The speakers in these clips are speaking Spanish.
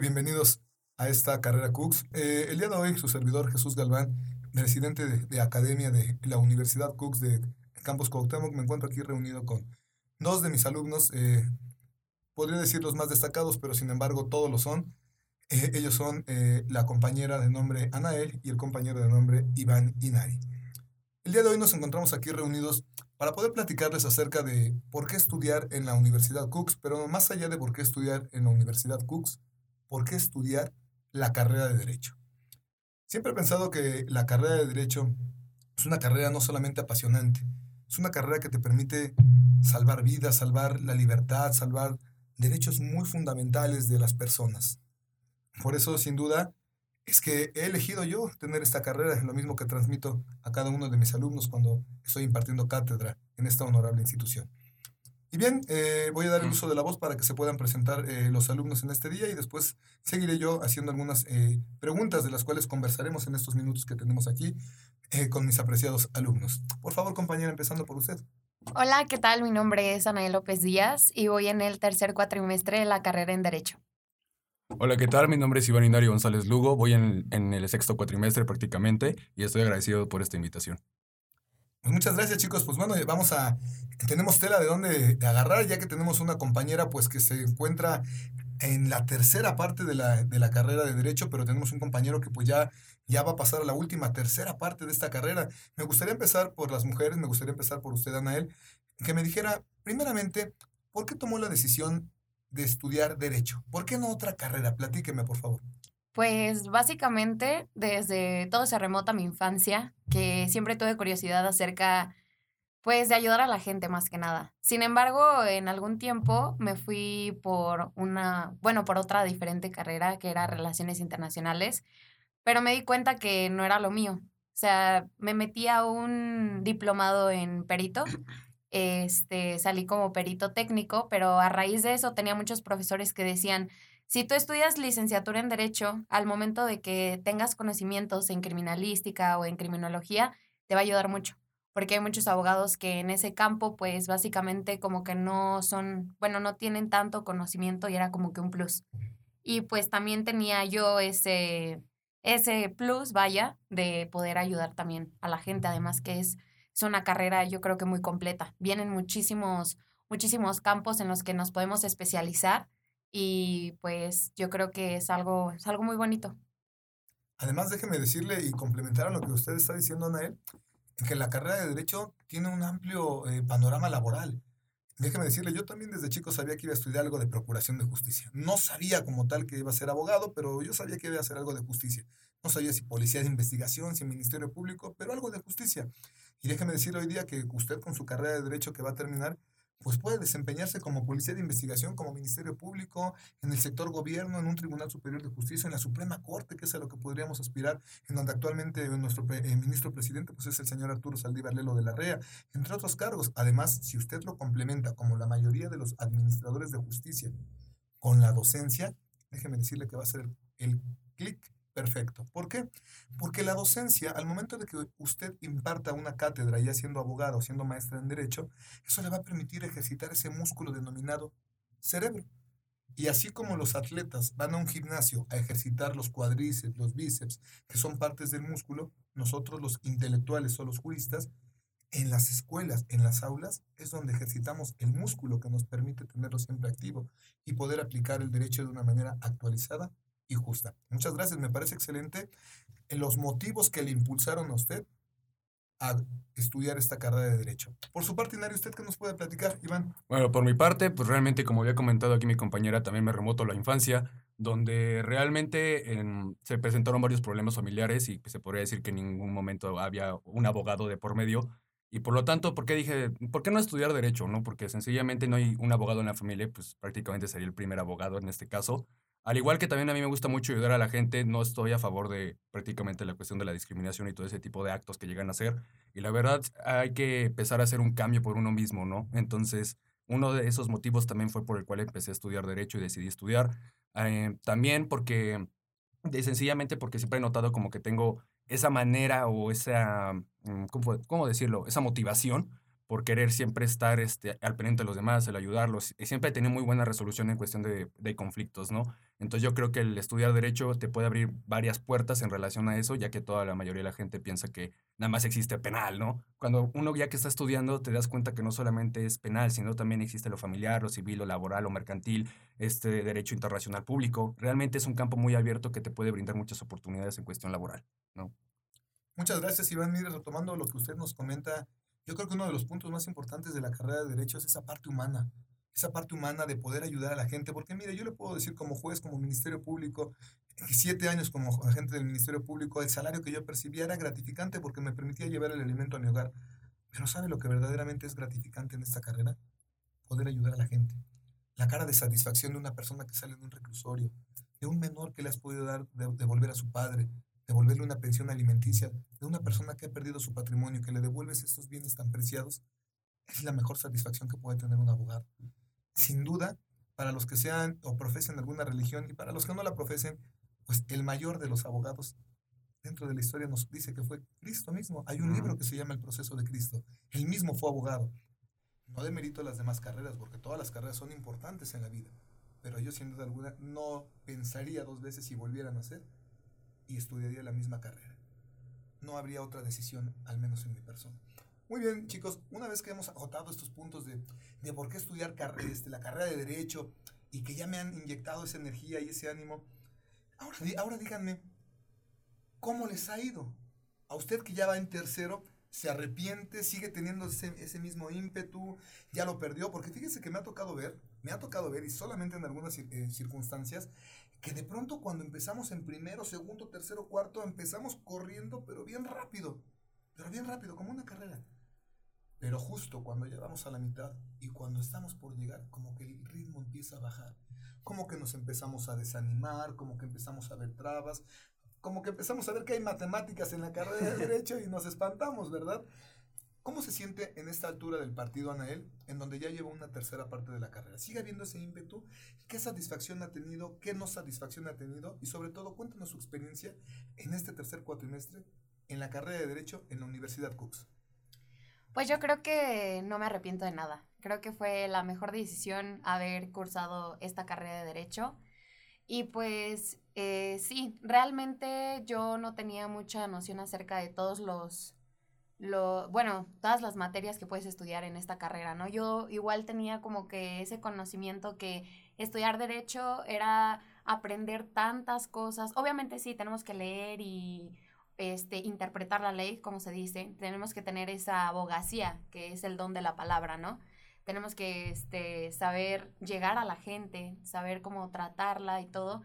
Bienvenidos a esta carrera Cooks. Eh, el día de hoy, su servidor Jesús Galván, residente de, Academia de la Universidad Cooks de Campus Cuauhtémoc, me encuentro aquí reunido con dos de mis alumnos, eh, podría decir los más destacados, pero sin embargo todos lo son. Eh, ellos son la compañera de nombre Anael y el compañero de nombre Iván Inari. El día de hoy nos encontramos aquí reunidos para poder platicarles acerca de por qué estudiar en la Universidad Cooks, pero más allá de por qué estudiar en la Universidad Cooks, por qué estudiar la carrera de Derecho. Siempre he pensado que la carrera de Derecho es una carrera no solamente apasionante, es una carrera que te permite salvar vidas, salvar la libertad, salvar derechos muy fundamentales de las personas. Por eso, sin duda, es que he elegido yo tener esta carrera, es lo mismo que transmito a cada uno de mis alumnos cuando estoy impartiendo cátedra en esta honorable institución. Y bien, eh, voy a dar el uso de la voz para que se puedan presentar eh, los alumnos en este día y después seguiré yo haciendo algunas eh, preguntas de las cuales conversaremos en estos minutos que tenemos aquí con mis apreciados alumnos. Por favor, compañera, empezando por usted. Hola, ¿qué tal? Mi nombre es Anael López Díaz y voy en el tercer cuatrimestre de la carrera en Derecho. Hola, ¿qué tal? Mi nombre es Iván Inario González Lugo, voy en, en, el sexto cuatrimestre prácticamente y estoy agradecido por esta invitación. Pues muchas gracias chicos, pues bueno, vamos a, tenemos tela de dónde agarrar ya que tenemos una compañera pues que se encuentra en la tercera parte de la, de la carrera de Derecho, pero tenemos un compañero que pues ya, ya va a pasar a la última, tercera parte de esta carrera. Me gustaría empezar por las mujeres, me gustaría empezar por usted, Anael, que me dijera, primeramente, ¿por qué tomó la decisión de estudiar Derecho? ¿Por qué no otra carrera? Platíqueme, por favor. Pues básicamente desde todo se remota mi infancia, que siempre tuve curiosidad acerca, pues, de ayudar a la gente más que nada. Sin embargo, en algún tiempo me fui por una, bueno, por otra diferente carrera que era Relaciones Internacionales, pero me di cuenta que no era lo mío. O sea, me metí a un diplomado en perito este, salí como perito técnico, pero a raíz de eso tenía muchos profesores que decían, si tú estudias licenciatura en Derecho, al momento de que tengas conocimientos en criminalística o en criminología, te va a ayudar mucho, porque hay muchos abogados que en ese campo, pues básicamente como que no son, bueno, no tienen tanto conocimiento y era como que un plus. Y pues también tenía yo ese, ese plus, vaya, de poder ayudar también a la gente, además que es es una carrera yo creo que muy completa. Vienen muchísimos, muchísimos campos en los que nos podemos especializar y pues yo creo que es algo, es algo muy bonito. Además, déjeme decirle y complementar a lo que usted está diciendo, Anael, que la carrera de Derecho tiene un amplio eh, panorama laboral. Déjeme decirle, yo también desde chico sabía que iba a estudiar algo de procuración de justicia. No sabía como tal que iba a ser abogado, pero yo sabía que iba a hacer algo de justicia. No sabía si policía de investigación, si ministerio público, pero algo de justicia. Y déjeme decirle hoy día que usted con su carrera de derecho que va a terminar, pues puede desempeñarse como policía de investigación, como ministerio público, en el sector gobierno, en un tribunal superior de justicia, en la Suprema Corte, que es a lo que podríamos aspirar, en donde actualmente nuestro eh, ministro presidente pues es el señor Arturo Saldívar Lelo de la REA, entre otros cargos. Además, si usted lo complementa, como la mayoría de los administradores de justicia, con la docencia, déjeme decirle que va a ser el clic perfecto. ¿Por qué? Porque la docencia, al momento de que usted imparta una cátedra, ya siendo abogado siendo maestra en derecho, eso le va a permitir ejercitar ese músculo denominado cerebro. Y así como los atletas van a un gimnasio a ejercitar los cuadríceps, los bíceps, que son partes del músculo, nosotros los intelectuales o los juristas, en las escuelas, en las aulas, es donde ejercitamos el músculo que nos permite tenerlo siempre activo y poder aplicar el derecho de una manera actualizada y justa. Muchas gracias, me parece excelente los motivos que le impulsaron a usted a estudiar esta carrera de Derecho. Por su parte, Inari, ¿usted qué nos puede platicar, Iván? Bueno, por mi parte, pues realmente, como había comentado aquí mi compañera, también me remoto a la infancia, donde realmente se presentaron varios problemas familiares y se podría decir que en ningún momento había un abogado de por medio. Y por lo tanto, ¿por qué dije, por qué no estudiar Derecho? no Porque sencillamente no hay un abogado en la familia, pues prácticamente sería el primer abogado en este caso. Al igual que también a mí me gusta mucho ayudar a la gente, no estoy a favor de prácticamente la cuestión de la discriminación y todo ese tipo de actos que llegan a hacer. Y la verdad, hay que empezar a hacer un cambio por uno mismo, ¿no? Entonces, uno de esos motivos también fue por el cual empecé a estudiar Derecho y decidí estudiar. Eh, también porque, de, sencillamente porque siempre he notado como que tengo esa manera o esa, mm, ¿cómo, cómo decirlo? Esa motivación por querer siempre estar este, al pendiente de los demás, el ayudarlos. Y siempre tenido muy buena resolución en cuestión de, de, conflictos, ¿no? Entonces yo creo que el estudiar derecho te puede abrir varias puertas en relación a eso, ya que toda la mayoría de la gente piensa que nada más existe penal, ¿no? Cuando uno ya que está estudiando te das cuenta que no solamente es penal, sino también existe lo familiar, lo civil, lo laboral, lo mercantil, este derecho internacional público. Realmente es un campo muy abierto que te puede brindar muchas oportunidades en cuestión laboral, ¿no? Muchas gracias, Iván. Mire, retomando lo que usted nos comenta, yo creo que uno de los puntos más importantes de la carrera de Derecho es esa parte humana, esa parte humana de poder ayudar a la gente, porque mire, yo le puedo decir como juez, como Ministerio Público, siete años como agente del Ministerio Público, el salario que yo percibía era gratificante porque me permitía llevar el alimento a mi hogar. Pero ¿sabe lo que verdaderamente es gratificante en esta carrera? Poder ayudar a la gente. La cara de satisfacción de una persona que sale de un reclusorio, de un menor que le has podido dar, devolver a su padre, devolverle una pensión alimenticia de una persona que ha perdido su patrimonio, que le devuelves estos bienes tan preciados, es la mejor satisfacción que puede tener un abogado. Sin duda, para los que sean o profesen alguna religión y para los que no la profesen, pues el mayor de los abogados dentro de la historia nos dice que fue Cristo mismo. Hay un libro que se llama El proceso de Cristo. Él mismo fue abogado. No demerito las demás carreras, porque todas las carreras son importantes en la vida. Pero yo, sin duda alguna, no pensaría dos veces si volvieran a ser y estudiaría la misma carrera. No habría otra decisión, al menos en mi persona. Muy bien, chicos, una vez que hemos agotado estos puntos de, de por qué estudiar este, la carrera de Derecho y que ya me han inyectado esa energía y ese ánimo, ahora, ahora díganme, ¿cómo les ha ido? A usted que ya va en tercero, se arrepiente, sigue teniendo ese, ese, mismo ímpetu, ya lo perdió, porque fíjese que me ha tocado ver, me ha tocado ver, y solamente en algunas eh, circunstancias, que de pronto cuando empezamos en primero, segundo, tercero, cuarto, empezamos corriendo, pero bien rápido, pero bien rápido, como una carrera. Pero justo cuando llegamos a la mitad y cuando estamos por llegar, como que el ritmo empieza a bajar, como que nos empezamos a desanimar, como que empezamos a ver trabas, como que empezamos a ver que hay matemáticas en la carrera de derecho y nos espantamos, ¿verdad? ¿Cómo se siente en esta altura del partido Anael, en donde ya lleva una tercera parte de la carrera? ¿Sigue habiendo ese ímpetu? ¿Qué satisfacción ha tenido? ¿Qué no satisfacción ha tenido? Y sobre todo, cuéntanos su experiencia en este tercer cuatrimestre en la carrera de Derecho en la Universidad Cooks. Pues yo creo que no me arrepiento de nada. Creo que fue la mejor decisión haber cursado esta carrera de Derecho. Y pues eh, sí, realmente yo no tenía mucha noción acerca de todos los lo, bueno, todas las materias que puedes estudiar en esta carrera, ¿no? Yo igual tenía como que ese conocimiento que estudiar derecho era aprender tantas cosas. Obviamente sí, tenemos que leer y este, interpretar la ley, como se dice. Tenemos que tener esa abogacía, que es el don de la palabra, ¿no? Tenemos que este, saber llegar a la gente, saber cómo tratarla y todo.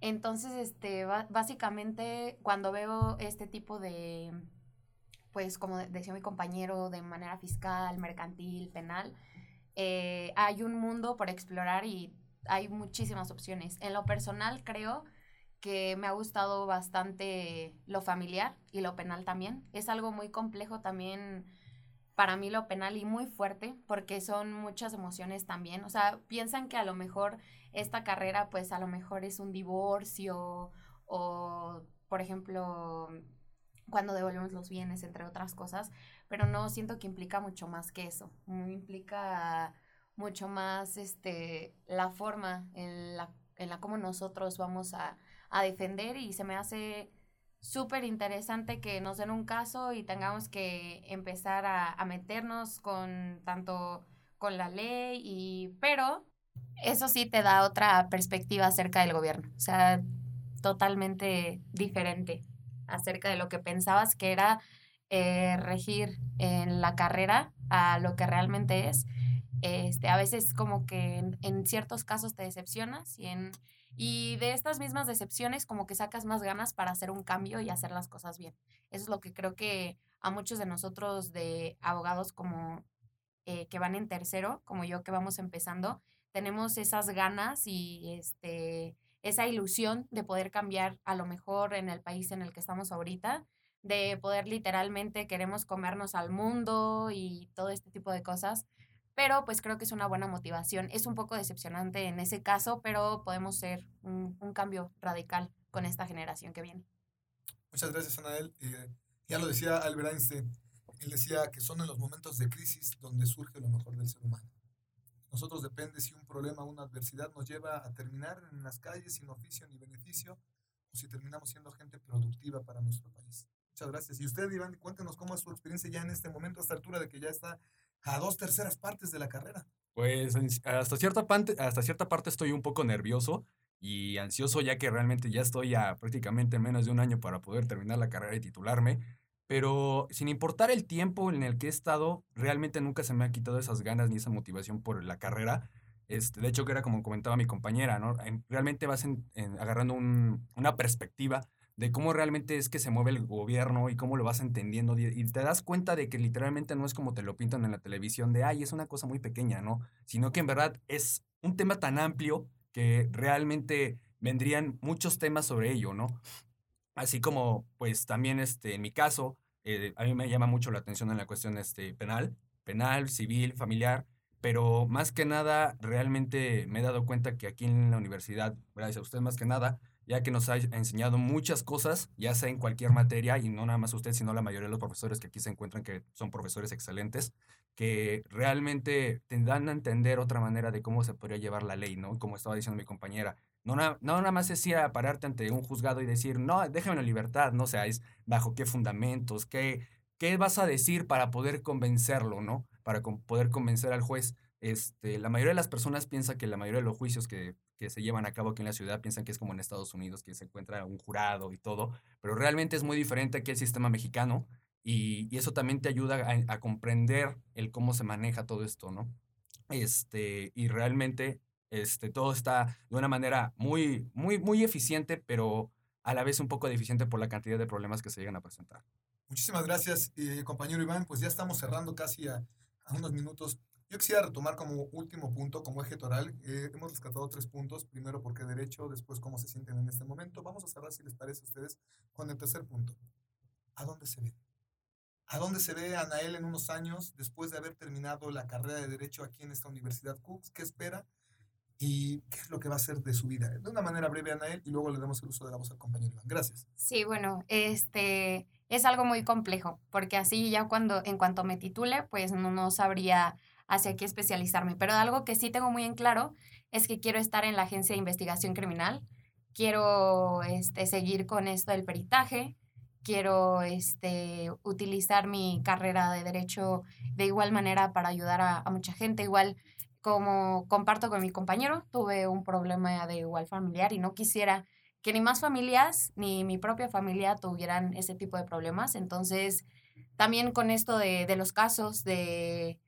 Entonces, este, básicamente, cuando veo este tipo de pues como decía mi compañero, de manera fiscal, mercantil, penal, eh, hay un mundo por explorar y hay muchísimas opciones. En lo personal creo que me ha gustado bastante lo familiar y lo penal también. Es algo muy complejo también para mí lo penal y muy fuerte porque son muchas emociones también. O sea, piensan que a lo mejor esta carrera pues a lo mejor es un divorcio o, por ejemplo, cuando devolvemos los bienes, entre otras cosas, pero no siento que implica mucho más que eso, implica mucho más este, la forma en la, en la cómo nosotros vamos a, a defender y se me hace súper interesante que nos den un caso y tengamos que empezar a, a, meternos con tanto con la ley y pero eso sí te da otra perspectiva acerca del gobierno, o sea, totalmente diferente acerca de lo que pensabas que era eh, regir en la carrera a lo que realmente es. Este, a veces como que en, ciertos casos te decepcionas y, en, y de estas mismas decepciones como que sacas más ganas para hacer un cambio y hacer las cosas bien. Eso es lo que creo que a muchos de nosotros de abogados como eh, que van en tercero, como yo que vamos empezando, tenemos esas ganas y este esa ilusión de poder cambiar a lo mejor en el país en el que estamos ahorita, de poder literalmente queremos comernos al mundo y todo este tipo de cosas. Pero pues creo que es una buena motivación. Es un poco decepcionante en ese caso, pero podemos ser un, cambio radical con esta generación que viene. Muchas gracias, Anael. Eh, ya lo decía Albert Einstein, Él decía que son en los momentos de crisis donde surge lo mejor del ser humano. Nosotros depende si un problema, una adversidad nos lleva a terminar en las calles sin oficio ni beneficio o si terminamos siendo gente productiva para nuestro país. Muchas gracias. Y usted, Iván, cuéntenos cómo es su experiencia ya en este momento, a esta altura de que ya está a dos terceras partes de la carrera. Pues hasta cierta, parte, hasta cierta parte estoy un poco nervioso y ansioso ya que realmente ya estoy a prácticamente menos de un año para poder terminar la carrera y titularme. Pero sin importar el tiempo en el que he estado, realmente nunca se me ha quitado esas ganas ni esa motivación por la carrera. Este, de hecho, que era como comentaba mi compañera, ¿no? Realmente vas agarrando una perspectiva de cómo realmente es que se mueve el gobierno y cómo lo vas entendiendo y te das cuenta de que literalmente no es como te lo pintan en la televisión de, ay, es una cosa muy pequeña, ¿no? Sino que en verdad es un tema tan amplio que realmente vendrían muchos temas sobre ello, ¿no? Así como, pues también este, en mi caso, eh, a mí me llama mucho la atención en la cuestión este, penal, penal, civil, familiar, pero más que nada, realmente me he dado cuenta que aquí en la universidad, gracias a usted más que nada, ya que nos ha enseñado muchas cosas, ya sea en cualquier materia, y no nada más usted, sino la mayoría de los profesores que aquí se encuentran, que son profesores excelentes, que realmente te dan a entender otra manera de cómo se podría llevar la ley, ¿no? Como estaba diciendo mi compañera, no, no nada más es ir a pararte ante un juzgado y decir, no, déjame la libertad, no sea, es bajo qué fundamentos, qué, qué vas a decir para poder convencerlo, ¿no? Para poder convencer al juez. Este, la mayoría de las personas piensa que la mayoría de los juicios que, que, se llevan a cabo aquí en la ciudad piensan que es como en Estados Unidos, que se encuentra un jurado y todo, pero realmente es muy diferente aquí el sistema mexicano y, y eso también te ayuda a, comprender el cómo se maneja todo esto, ¿no? Este, y realmente este, todo está de una manera muy, muy, muy eficiente, pero a la vez un poco deficiente por la cantidad de problemas que se llegan a presentar. Muchísimas gracias, eh, compañero Iván. Pues ya estamos cerrando casi a unos minutos. Yo quisiera retomar como último punto, como eje toral. Eh, hemos rescatado tres puntos. Primero, por qué derecho, después, cómo se sienten en este momento. Vamos a cerrar, si les parece a ustedes, con el tercer punto. ¿A dónde se ve? ¿A dónde se ve Anael en unos años después de haber terminado la carrera de Derecho aquí en esta Universidad Cooks? ¿Qué espera? ¿Y qué es lo que va a hacer de su vida? De una manera breve, Anael, y luego le damos el uso de la voz al compañero Iván. Gracias. Sí, bueno, este es algo muy complejo, porque así ya cuando, en cuanto me titule, pues no, no sabría hacia qué especializarme. Pero algo que sí tengo muy en claro es que quiero estar en la agencia de investigación criminal, quiero este, seguir con esto del peritaje, quiero este, utilizar mi carrera de derecho de igual manera para ayudar a, a, mucha gente. Igual como comparto con mi compañero, tuve un problema de igual familiar y no quisiera que ni más familias ni mi propia familia tuvieran ese tipo de problemas. Entonces, también con esto de, de los casos de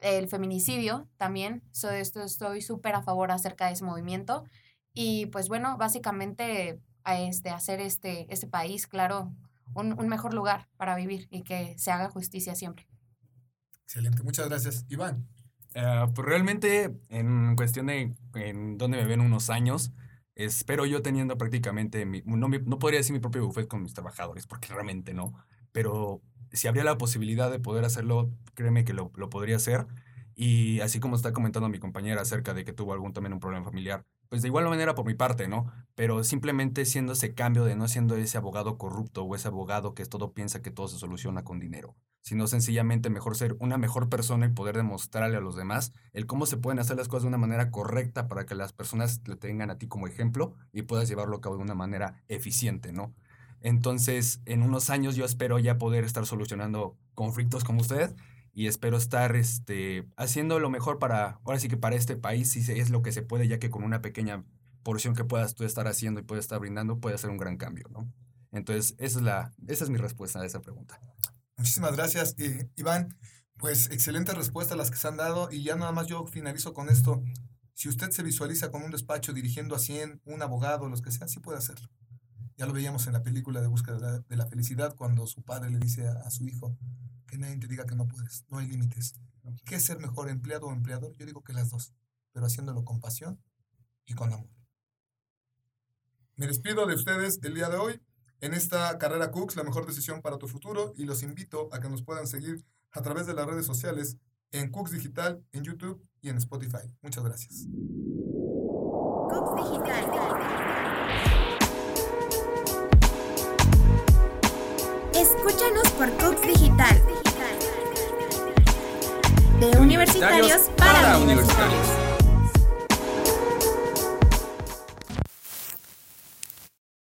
el feminicidio también. So, esto, estoy súper a favor acerca de ese movimiento. Y pues bueno, básicamente a este, hacer este, este país, claro, un, un mejor lugar para vivir y que se haga justicia siempre. Excelente, muchas gracias. Iván. Uh, pues realmente en cuestión de en dónde me ven unos años, espero yo teniendo prácticamente, mi, no, no podría decir mi propio buffet con mis trabajadores, porque realmente no, pero si habría la posibilidad de poder hacerlo, créeme que lo, lo, podría hacer. Y así como está comentando mi compañera acerca de que tuvo algún también un problema familiar, pues de igual manera por mi parte, ¿no? Pero simplemente siendo ese cambio de no siendo ese abogado corrupto o ese abogado que todo piensa que todo se soluciona con dinero, sino sencillamente mejor ser una mejor persona y poder demostrarle a los demás el cómo se pueden hacer las cosas de una manera correcta para que las personas te tengan a ti como ejemplo y puedas llevarlo a cabo de una manera eficiente, ¿no? Entonces, en unos años yo espero ya poder estar solucionando conflictos como usted y espero estar este, haciendo lo mejor para, ahora sí que para este país, si es lo que se puede, ya que con una pequeña porción que puedas tú estar haciendo y puedes estar brindando, puede hacer un gran cambio, ¿no? Entonces, esa es, la, esa es mi respuesta a esa pregunta. Muchísimas gracias, eh, Iván. Pues excelente respuesta las que se han dado y ya nada más yo finalizo con esto. Si usted se visualiza con un despacho dirigiendo a 100, un abogado, los que sean, sí puede hacerlo. Ya lo veíamos en la película de Búsqueda de la Felicidad cuando su padre le dice a, a su hijo que nadie te diga que no puedes, no hay límites. ¿Qué es ser mejor, empleado o empleador? Yo digo que las dos, pero haciéndolo con pasión y con amor. Me despido de ustedes el día de hoy en esta carrera Cooks, la mejor decisión para tu futuro, y los invito a que nos puedan seguir a través de las redes sociales en Cooks Digital, en YouTube y en Spotify. Muchas gracias. Cooks Digital. Escúchanos por Cooks Digital. De universitarios para universitarios.